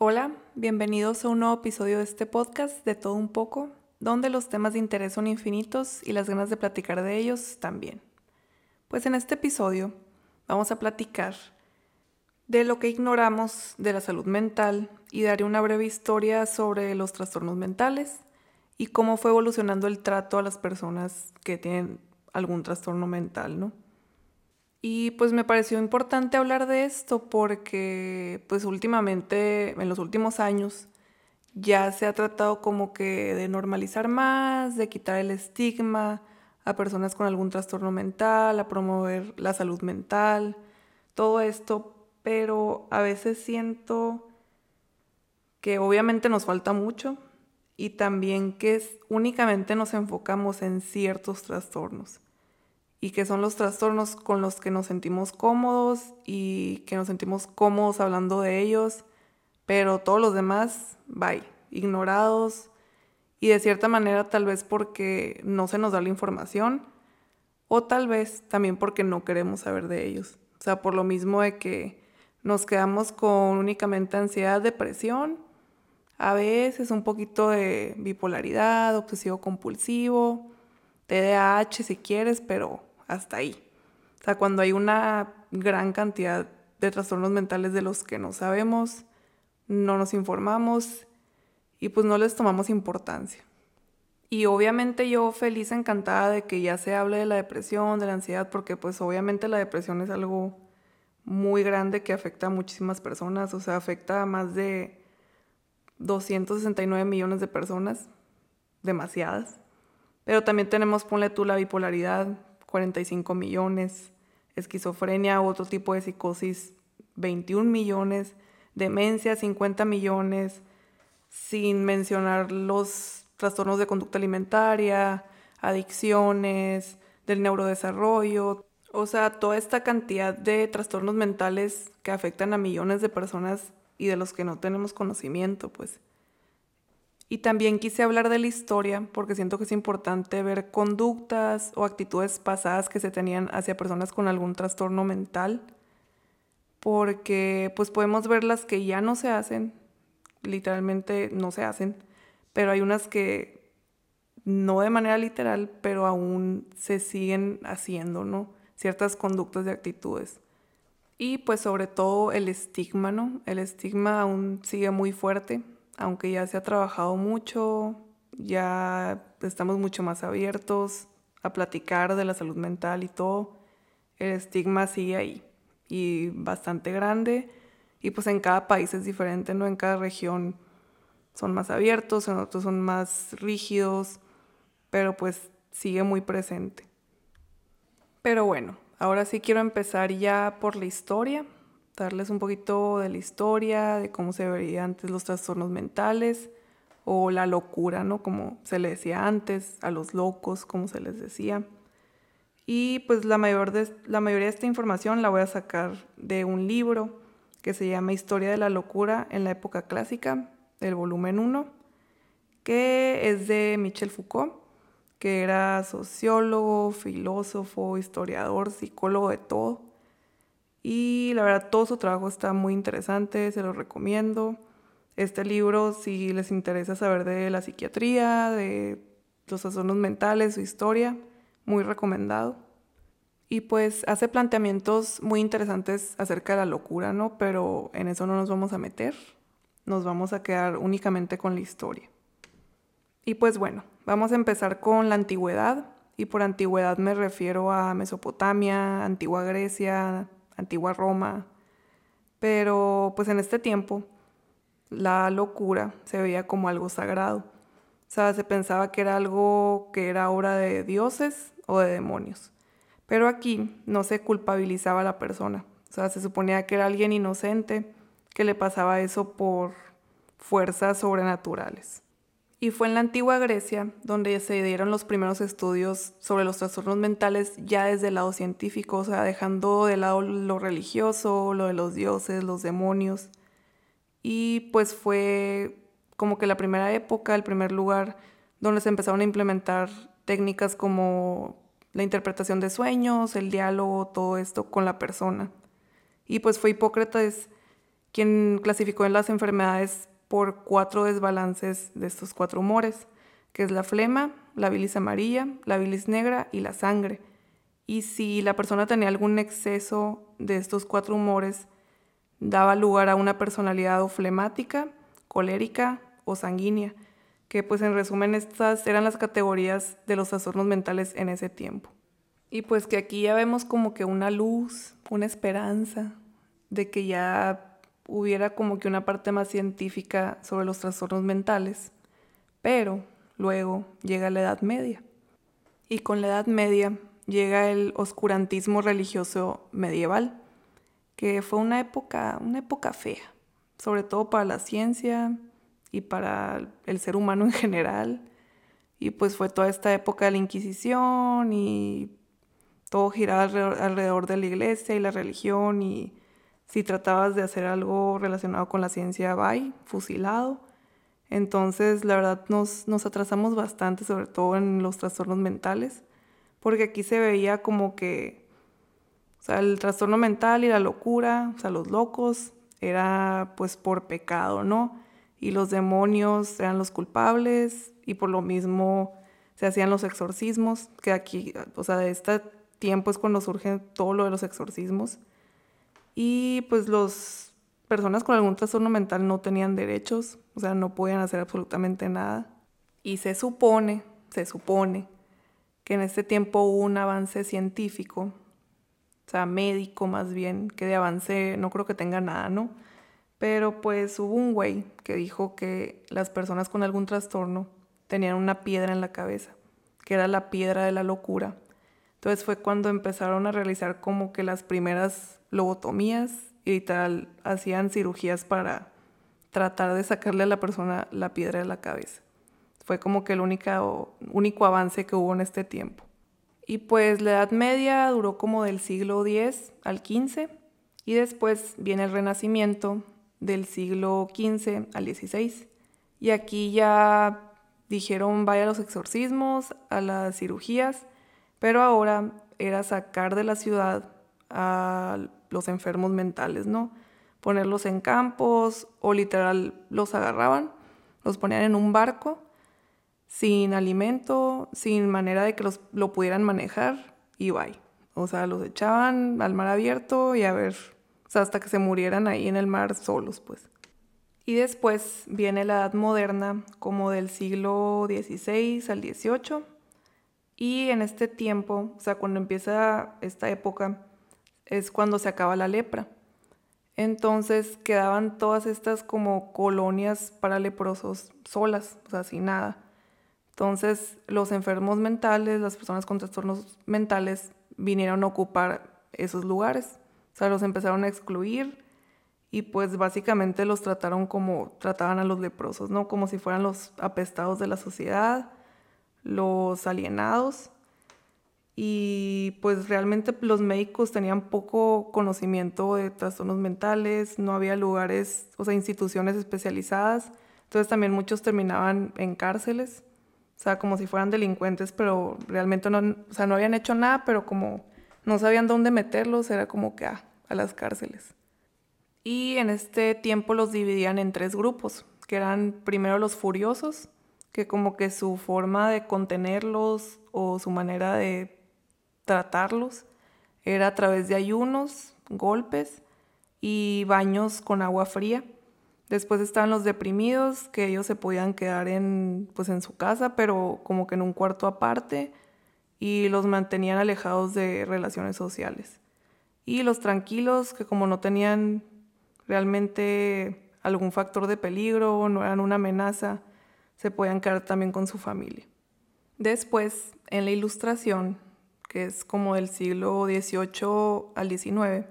Hola, bienvenidos a un nuevo episodio de este podcast de todo un poco, donde los temas de interés son infinitos y las ganas de platicar de ellos también. Pues en este episodio vamos a platicar de lo que ignoramos de la salud mental y daré una breve historia sobre los trastornos mentales y cómo fue evolucionando el trato a las personas que tienen algún trastorno mental, ¿no? Y pues me pareció importante hablar de esto porque pues últimamente, en los últimos años, ya se ha tratado como que de normalizar más, de quitar el estigma a personas con algún trastorno mental, a promover la salud mental, todo esto, pero a veces siento que obviamente nos falta mucho y también que únicamente nos enfocamos en ciertos trastornos y que son los trastornos con los que nos sentimos cómodos y que nos sentimos cómodos hablando de ellos, pero todos los demás, bye, ignorados y de cierta manera tal vez porque no se nos da la información o tal vez también porque no queremos saber de ellos. O sea, por lo mismo de que nos quedamos con únicamente ansiedad, depresión, a veces un poquito de bipolaridad, obsesivo compulsivo, TDAH si quieres, pero hasta ahí. O sea, cuando hay una gran cantidad de trastornos mentales de los que no sabemos, no nos informamos y pues no les tomamos importancia. Y obviamente yo feliz, encantada de que ya se hable de la depresión, de la ansiedad, porque pues obviamente la depresión es algo muy grande que afecta a muchísimas personas, o sea, afecta a más de 269 millones de personas, demasiadas. Pero también tenemos, ponle tú, la bipolaridad, 45 millones, esquizofrenia, otro tipo de psicosis, 21 millones, demencia, 50 millones, sin mencionar los trastornos de conducta alimentaria, adicciones, del neurodesarrollo, o sea, toda esta cantidad de trastornos mentales que afectan a millones de personas y de los que no tenemos conocimiento, pues. Y también quise hablar de la historia porque siento que es importante ver conductas o actitudes pasadas que se tenían hacia personas con algún trastorno mental, porque pues podemos ver las que ya no se hacen, literalmente no se hacen, pero hay unas que no de manera literal, pero aún se siguen haciendo, ¿no? Ciertas conductas y actitudes. Y pues sobre todo el estigma, ¿no? El estigma aún sigue muy fuerte aunque ya se ha trabajado mucho, ya estamos mucho más abiertos a platicar de la salud mental y todo, el estigma sigue ahí y bastante grande y pues en cada país es diferente, ¿no? En cada región son más abiertos, en otros son más rígidos, pero pues sigue muy presente. Pero bueno, ahora sí quiero empezar ya por la historia darles un poquito de la historia, de cómo se veían antes los trastornos mentales o la locura, ¿no? Como se le decía antes, a los locos, como se les decía. Y pues la, mayor de, la mayoría de esta información la voy a sacar de un libro que se llama Historia de la locura en la época clásica, el volumen 1, que es de Michel Foucault, que era sociólogo, filósofo, historiador, psicólogo de todo y la verdad, todo su trabajo está muy interesante, se lo recomiendo. Este libro, si les interesa saber de la psiquiatría, de los trastornos mentales, su historia, muy recomendado. Y pues hace planteamientos muy interesantes acerca de la locura, ¿no? Pero en eso no nos vamos a meter, nos vamos a quedar únicamente con la historia. Y pues bueno, vamos a empezar con la antigüedad, y por antigüedad me refiero a Mesopotamia, antigua Grecia, antigua Roma, pero pues en este tiempo la locura se veía como algo sagrado. O sea, se pensaba que era algo que era obra de dioses o de demonios. Pero aquí no se culpabilizaba a la persona. O sea, se suponía que era alguien inocente que le pasaba eso por fuerzas sobrenaturales. Y fue en la antigua Grecia donde se dieron los primeros estudios sobre los trastornos mentales ya desde el lado científico, o sea, dejando de lado lo religioso, lo de los dioses, los demonios. Y pues fue como que la primera época, el primer lugar donde se empezaron a implementar técnicas como la interpretación de sueños, el diálogo, todo esto con la persona. Y pues fue Hipócrates quien clasificó en las enfermedades por cuatro desbalances de estos cuatro humores, que es la flema, la bilis amarilla, la bilis negra y la sangre. Y si la persona tenía algún exceso de estos cuatro humores, daba lugar a una personalidad o flemática, colérica o sanguínea, que pues en resumen estas eran las categorías de los trastornos mentales en ese tiempo. Y pues que aquí ya vemos como que una luz, una esperanza de que ya hubiera como que una parte más científica sobre los trastornos mentales. Pero luego llega la Edad Media. Y con la Edad Media llega el oscurantismo religioso medieval, que fue una época, una época fea, sobre todo para la ciencia y para el ser humano en general. Y pues fue toda esta época de la Inquisición y todo giraba alrededor, de la iglesia y la religión y si tratabas de hacer algo relacionado con la ciencia, bye, fusilado. Entonces, la verdad, nos, nos atrasamos bastante, sobre todo en los trastornos mentales, porque aquí se veía como que, o sea, el trastorno mental y la locura, o sea, los locos, era pues por pecado, ¿no? Y los demonios eran los culpables y por lo mismo se hacían los exorcismos, que aquí, o sea, de esta tiempo es cuando surge todo lo de los exorcismos. Y pues las personas con algún trastorno mental no tenían derechos, o sea, no podían hacer absolutamente nada. Y se supone, se supone que en este tiempo hubo un avance científico, o sea, médico más bien, que de avance no creo que tenga nada, ¿no? Pero pues hubo un güey que dijo que las personas con algún trastorno tenían una piedra en la cabeza, que era la piedra de la locura entonces fue cuando empezaron a realizar como que las primeras lobotomías y tal, hacían cirugías para tratar de sacarle a la persona la piedra de la cabeza. Fue como que el único, único avance que hubo en este tiempo. Y pues la Edad Media duró como del siglo X al XV y después viene el Renacimiento del siglo XV al XVI. Y aquí ya dijeron vaya a los exorcismos, a las cirugías pero ahora era sacar de la ciudad a los enfermos mentales, ¿no? Ponerlos en campos o literal los agarraban, los ponían en un barco sin alimento, sin manera de que los, lo pudieran manejar y bye. O sea, los echaban al mar abierto y a ver, o sea, hasta que se murieran ahí en el mar solos, pues. Y después viene la edad moderna, como del siglo XVI al XVIII, y en este tiempo, o sea, cuando empieza esta época, es cuando se acaba la lepra. Entonces quedaban todas estas como colonias para leprosos solas, o sea, sin nada. Entonces los enfermos mentales, las personas con trastornos mentales vinieron a ocupar esos lugares. O sea, los empezaron a excluir y pues básicamente los trataron como trataban a los leprosos, ¿no? Como si fueran los apestados de la sociedad los alienados y pues realmente los médicos tenían poco conocimiento de trastornos mentales, no había lugares, o sea, instituciones especializadas, entonces también muchos terminaban en cárceles, o sea, como si fueran delincuentes, pero realmente no, o sea, no habían hecho nada, pero como no sabían dónde meterlos, era como que ah, a las cárceles. Y en este tiempo los dividían en tres grupos, que eran primero los furiosos, que como que su forma de contenerlos o su manera de tratarlos era a través de ayunos, golpes y baños con agua fría. Después estaban los deprimidos, que ellos se podían quedar en, pues en su casa, pero como que en un cuarto aparte, y los mantenían alejados de relaciones sociales. Y los tranquilos, que como no tenían realmente algún factor de peligro, no eran una amenaza, se podían quedar también con su familia. Después, en la ilustración, que es como del siglo XVIII al XIX,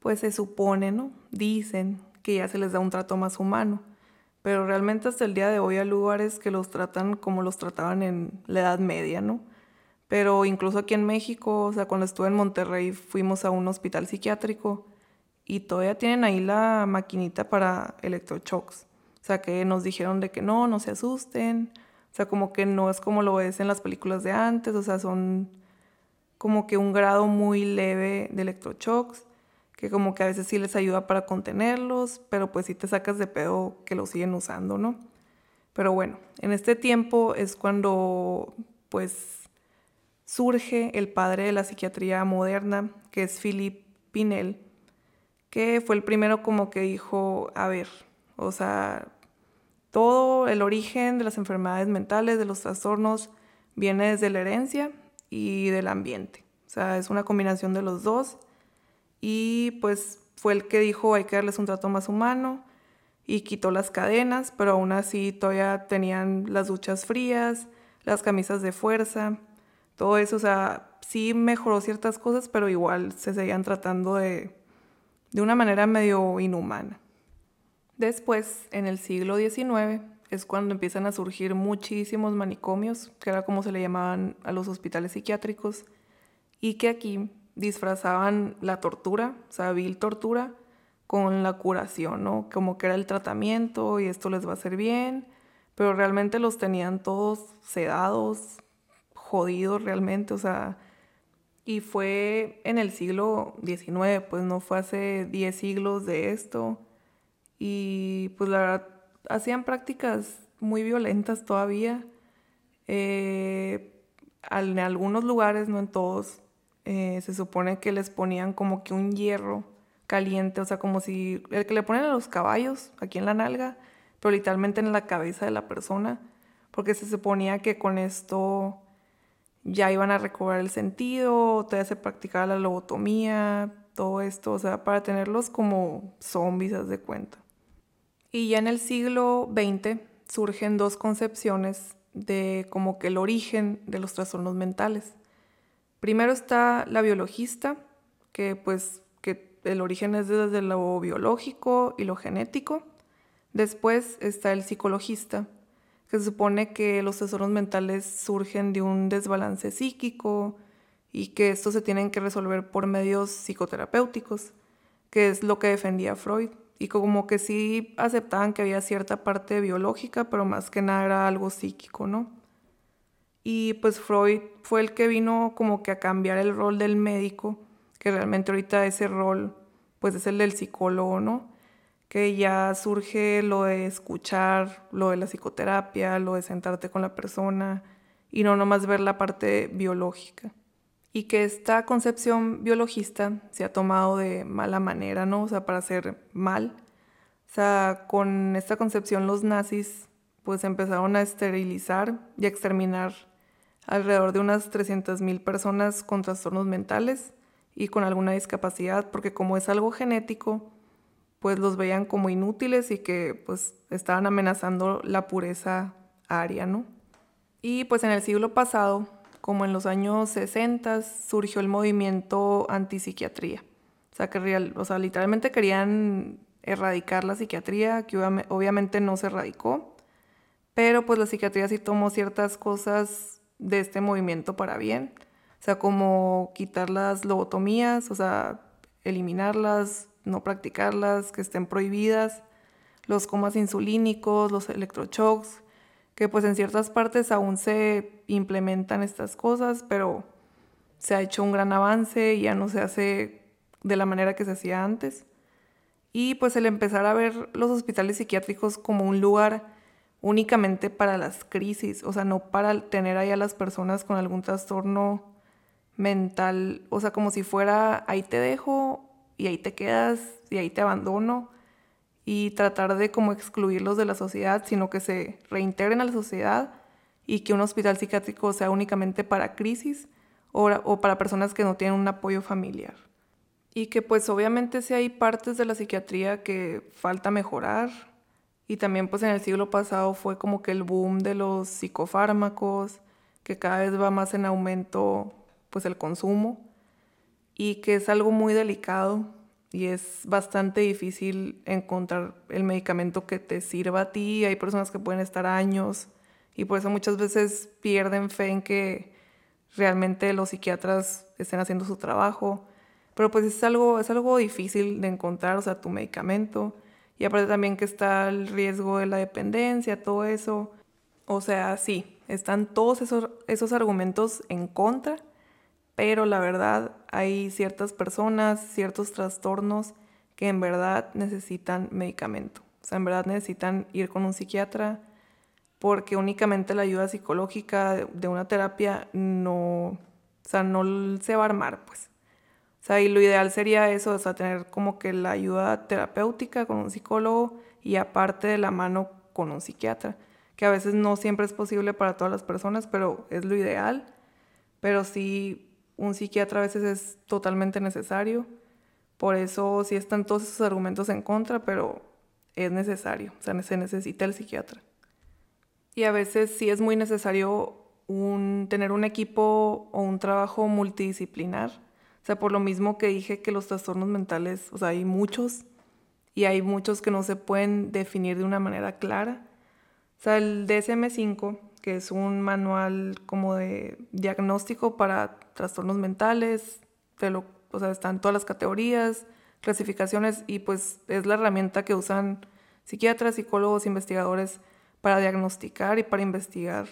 pues se supone, ¿no? Dicen que ya se les da un trato más humano, pero realmente hasta el día de hoy hay lugares que los tratan como los trataban en la Edad Media, ¿no? Pero incluso aquí en México, o sea, cuando estuve en Monterrey fuimos a un hospital psiquiátrico y todavía tienen ahí la maquinita para electroshocks. O sea, que nos dijeron de que no, no se asusten. O sea, como que no es como lo ves en las películas de antes. O sea, son como que un grado muy leve de electroshocks que como que a veces sí les ayuda para contenerlos, pero pues sí te sacas de pedo que lo siguen usando, ¿no? Pero bueno, en este tiempo es cuando pues surge el padre de la psiquiatría moderna, que es Philippe Pinel, que fue el primero como que dijo, a ver, o sea, todo el origen de las enfermedades mentales, de los trastornos, viene desde la herencia y del ambiente. O sea, es una combinación de los dos. Y pues fue el que dijo hay que darles un trato más humano y quitó las cadenas, pero aún así todavía tenían las duchas frías, las camisas de fuerza, todo eso. O sea, sí mejoró ciertas cosas, pero igual se seguían tratando de, de una manera medio inhumana. Después, en el siglo XIX, es cuando empiezan a surgir muchísimos manicomios, que era como se le llamaban a los hospitales psiquiátricos, y que aquí disfrazaban la tortura, o sea, vil tortura, con la curación, ¿no? Como que era el tratamiento y esto les va a hacer bien, pero realmente los tenían todos sedados, jodidos realmente, o sea, y fue en el siglo XIX, pues no fue hace 10 siglos de esto, y pues la verdad hacían prácticas muy violentas todavía. Eh, en algunos lugares, no en todos, eh, se supone que les ponían como que un hierro caliente, o sea, como si el que le ponen a los caballos aquí en la nalga, pero literalmente en la cabeza de la persona, porque se suponía que con esto ya iban a recobrar el sentido, todavía se practicaba la lobotomía, todo esto, o sea, para tenerlos como zombies, haz de cuenta. Y ya en el siglo XX surgen dos concepciones de como que el origen de los trastornos mentales. Primero está la biologista, que pues que el origen es desde lo biológico y lo genético. Después está el psicologista, que se supone que los trastornos mentales surgen de un desbalance psíquico y que estos se tienen que resolver por medios psicoterapéuticos, que es lo que defendía Freud y como que sí aceptaban que había cierta parte biológica, pero más que nada era algo psíquico, ¿no? Y pues Freud fue el que vino como que a cambiar el rol del médico, que realmente ahorita ese rol pues es el del psicólogo, ¿no? Que ya surge lo de escuchar, lo de la psicoterapia, lo de sentarte con la persona y no nomás ver la parte biológica y que esta concepción biologista se ha tomado de mala manera, ¿no? O sea, para hacer mal. O sea, con esta concepción los nazis pues empezaron a esterilizar y a exterminar alrededor de unas 300.000 personas con trastornos mentales y con alguna discapacidad, porque como es algo genético, pues los veían como inútiles y que pues estaban amenazando la pureza aria, ¿no? Y pues en el siglo pasado como en los años 60 surgió el movimiento antipsiquiatría. O sea, que literalmente querían erradicar la psiquiatría, que obviamente no se erradicó, pero pues la psiquiatría sí tomó ciertas cosas de este movimiento para bien. O sea, como quitar las lobotomías, o sea, eliminarlas, no practicarlas, que estén prohibidas, los comas insulínicos, los electroshocks, que pues en ciertas partes aún se implementan estas cosas, pero se ha hecho un gran avance y ya no se hace de la manera que se hacía antes. Y pues el empezar a ver los hospitales psiquiátricos como un lugar únicamente para las crisis, o sea, no para tener ahí a las personas con algún trastorno mental, o sea, como si fuera ahí te dejo y ahí te quedas y ahí te abandono y tratar de como excluirlos de la sociedad, sino que se reintegren a la sociedad y que un hospital psiquiátrico sea únicamente para crisis o, para personas que no tienen un apoyo familiar. Y que pues obviamente si hay partes de la psiquiatría que falta mejorar y también pues en el siglo pasado fue como que el boom de los psicofármacos, que cada vez va más en aumento pues el consumo y que es algo muy delicado y es bastante difícil encontrar el medicamento que te sirva a ti. Hay personas que pueden estar años y por eso muchas veces pierden fe en que realmente los psiquiatras estén haciendo su trabajo. Pero pues es algo, es algo difícil de encontrar, o sea, tu medicamento. Y aparte también que está el riesgo de la dependencia, todo eso. O sea, sí, están todos esos, esos argumentos en contra, pero la verdad hay ciertas personas, ciertos trastornos que en verdad necesitan medicamento. O sea, en verdad necesitan ir con un psiquiatra porque únicamente la ayuda psicológica de una terapia no, o sea, no se va a armar, pues. O sea, y lo ideal sería eso, o sea, tener como que la ayuda terapéutica con un psicólogo y aparte de la mano con un psiquiatra, que a veces no siempre es posible para todas las personas, pero es lo ideal. Pero sí, un psiquiatra a veces es totalmente necesario. Por eso sí están todos esos argumentos en contra, pero es necesario, o sea, se necesita el psiquiatra. Y a veces sí es muy necesario tener un equipo o un trabajo multidisciplinar. O sea, por lo mismo que dije que los trastornos mentales, o sea, hay muchos y hay muchos que no se pueden definir de una manera clara. O sea, el DSM5, que es un manual como de diagnóstico para trastornos mentales, de lo, o sea, están todas las categorías, clasificaciones y pues es la herramienta que usan psiquiatras, psicólogos, investigadores para diagnosticar y para investigar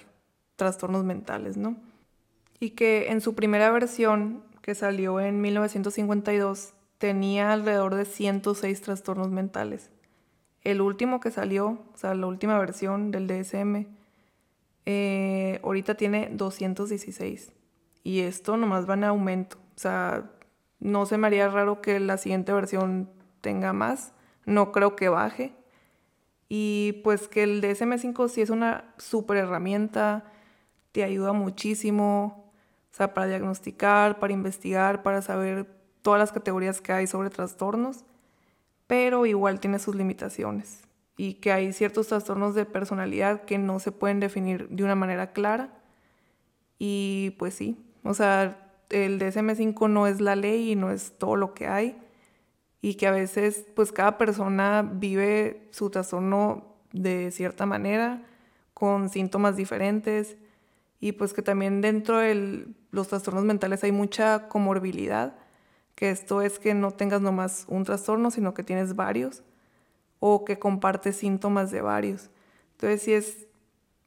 trastornos mentales, ¿no? Y que en su primera versión, que salió en 1952, tenía alrededor de 106 trastornos mentales. El último que salió, o sea, la última versión del DSM, eh, ahorita tiene 216. Y esto nomás va en aumento. O sea, no se me haría raro que la siguiente versión tenga más. No creo que baje. Y pues que el DSM5 sí es una súper herramienta, te ayuda muchísimo, o sea, para diagnosticar, para investigar, para saber todas las categorías que hay sobre trastornos, pero igual tiene sus limitaciones y que hay ciertos trastornos de personalidad que no se pueden definir de una manera clara. Y pues sí, o sea, el DSM5 no es la ley y no es todo lo que hay. Y que a veces pues cada persona vive su trastorno de cierta manera, con síntomas diferentes. Y pues que también dentro de los trastornos mentales hay mucha comorbilidad, que esto es que no tengas nomás un trastorno, sino que tienes varios o que compartes síntomas de varios. Entonces, si es,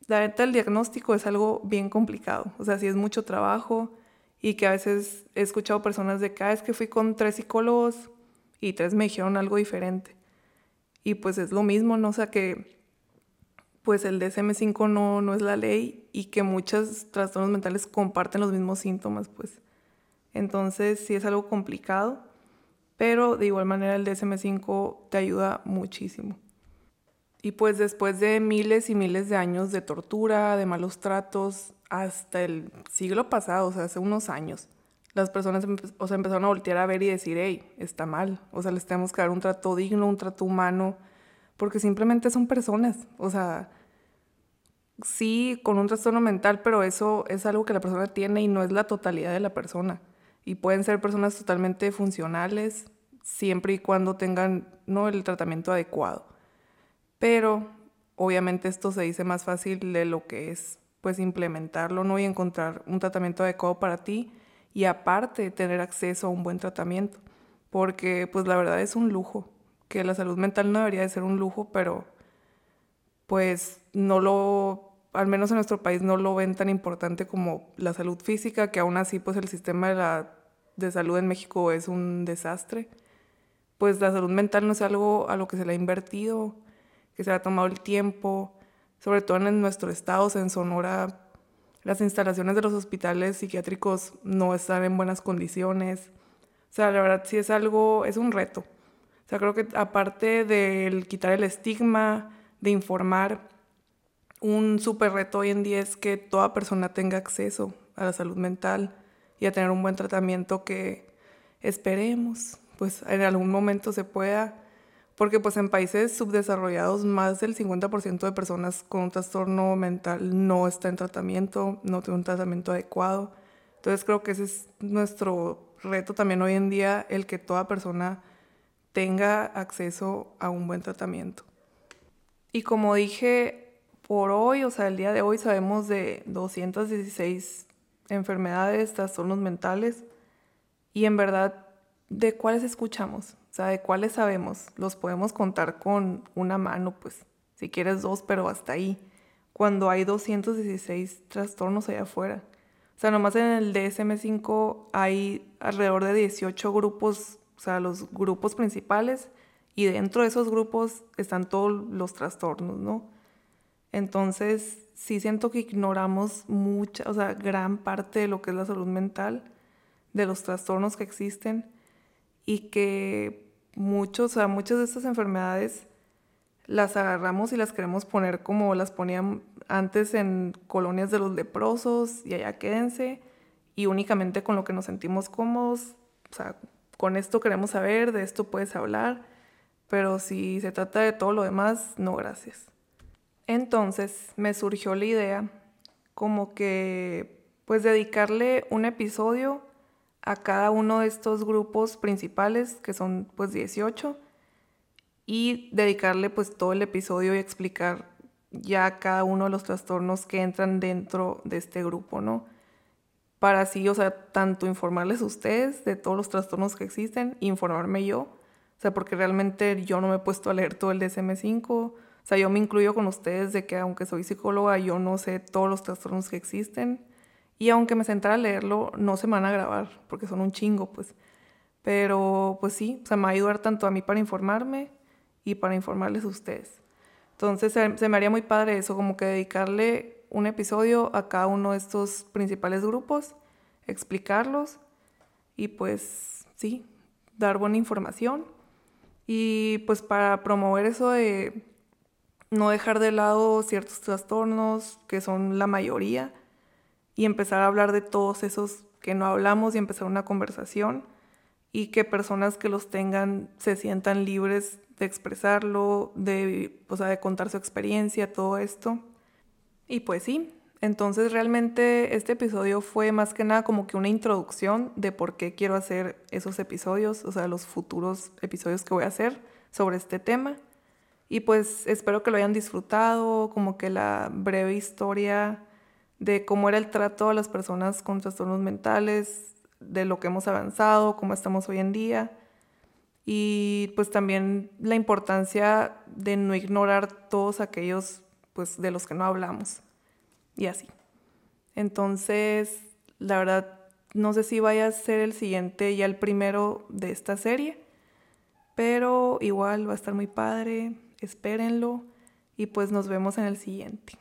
la neta, el diagnóstico es algo bien complicado, o sea, si es mucho trabajo y que a veces he escuchado personas de que, ah, es que fui con tres psicólogos y tres me dijeron algo diferente. Y pues es lo mismo, ¿no? O sea que pues el DSM5 no, no es la ley y que muchos trastornos mentales comparten los mismos síntomas, pues. Entonces sí es algo complicado, pero de igual manera el DSM5 te ayuda muchísimo. Y pues después de miles y miles de años de tortura, de malos tratos, hasta el siglo pasado, o sea, hace unos años, las personas o sea, empezaron a voltear a ver y decir, hey, está mal, o sea, les tenemos que dar un trato digno, un trato humano, porque simplemente son personas, o sea, sí, con un trastorno mental, pero eso es algo que la persona tiene y no es la totalidad de la persona. Y pueden ser personas totalmente funcionales, siempre y cuando tengan ¿no? el tratamiento adecuado. Pero obviamente esto se dice más fácil de lo que es pues implementarlo ¿no? y encontrar un tratamiento adecuado para ti y aparte tener acceso a un buen tratamiento, porque pues la verdad es un lujo, que la salud mental no debería de ser un lujo, pero pues no lo, al menos en nuestro país no lo ven tan importante como la salud física, que aún así pues el sistema de, la, de salud en México es un desastre. Pues la salud mental no es algo a lo que se le ha invertido, que se ha tomado el tiempo, sobre todo en nuestro estado, en Sonora, las instalaciones de los hospitales psiquiátricos no están en buenas condiciones. O sea, la verdad sí es algo, es un reto. O sea, creo que aparte del quitar el estigma, de informar, un súper reto hoy en día es que toda persona tenga acceso a la salud mental y a tener un buen tratamiento que esperemos, pues en algún momento se pueda porque pues en países subdesarrollados más del 50% de personas con un trastorno mental no está en tratamiento, no tiene un tratamiento adecuado. Entonces creo que ese es nuestro reto también hoy en día, el que toda persona tenga acceso a un buen tratamiento. Y como dije, por hoy, o sea, el día de hoy sabemos de 216 enfermedades, trastornos mentales, y en verdad, ¿de cuáles escuchamos? O sea, de cuáles sabemos, los podemos contar con una mano, pues, si quieres dos, pero hasta ahí. Cuando hay 216 trastornos allá afuera. O sea, nomás en el DSM5 hay alrededor de 18 grupos, o sea, los grupos principales, y dentro de esos grupos están todos los trastornos, ¿no? Entonces, sí siento que ignoramos mucha, o sea, gran parte de lo que es la salud mental, de los trastornos que existen, y que muchos, o sea, muchas de estas enfermedades las agarramos y las queremos poner como las ponían antes en colonias de los leprosos y allá quédense y únicamente con lo que nos sentimos cómodos, o sea, con esto queremos saber, de esto puedes hablar, pero si se trata de todo lo demás, no gracias. Entonces me surgió la idea como que pues dedicarle un episodio a cada uno de estos grupos principales, que son pues 18, y dedicarle pues todo el episodio y explicar ya cada uno de los trastornos que entran dentro de este grupo, ¿no? Para así, o sea, tanto informarles a ustedes de todos los trastornos que existen, informarme yo, o sea, porque realmente yo no me he puesto a leer todo el DSM-5, o sea, yo me incluyo con ustedes de que aunque soy psicóloga, yo no sé todos los trastornos que existen, y aunque me sentara a leerlo, no se me van a grabar, porque son un chingo, pues. Pero, pues sí, o sea, me va a ayudar tanto a mí para informarme y para informarles a ustedes. Entonces se, me haría muy padre eso, como que dedicarle un episodio a cada uno de estos principales grupos, explicarlos y pues sí, dar buena información. Y pues para promover eso de no dejar de lado ciertos trastornos, que son la mayoría, y empezar a hablar de todos esos que no hablamos y empezar una conversación y que personas que los tengan se sientan libres de expresarlo, de, o sea, de contar su experiencia, todo esto. Y pues sí, entonces realmente este episodio fue más que nada como que una introducción de por qué quiero hacer esos episodios, o sea, los futuros episodios que voy a hacer sobre este tema. Y pues espero que lo hayan disfrutado, como que la breve historia de cómo era el trato a las personas con trastornos mentales, de lo que hemos avanzado, cómo estamos hoy en día y pues también la importancia de no ignorar todos aquellos pues de los que no hablamos y así. Entonces, la verdad, no sé si vaya a ser el siguiente, ya el primero de esta serie, pero igual va a estar muy padre, espérenlo y pues nos vemos en el siguiente.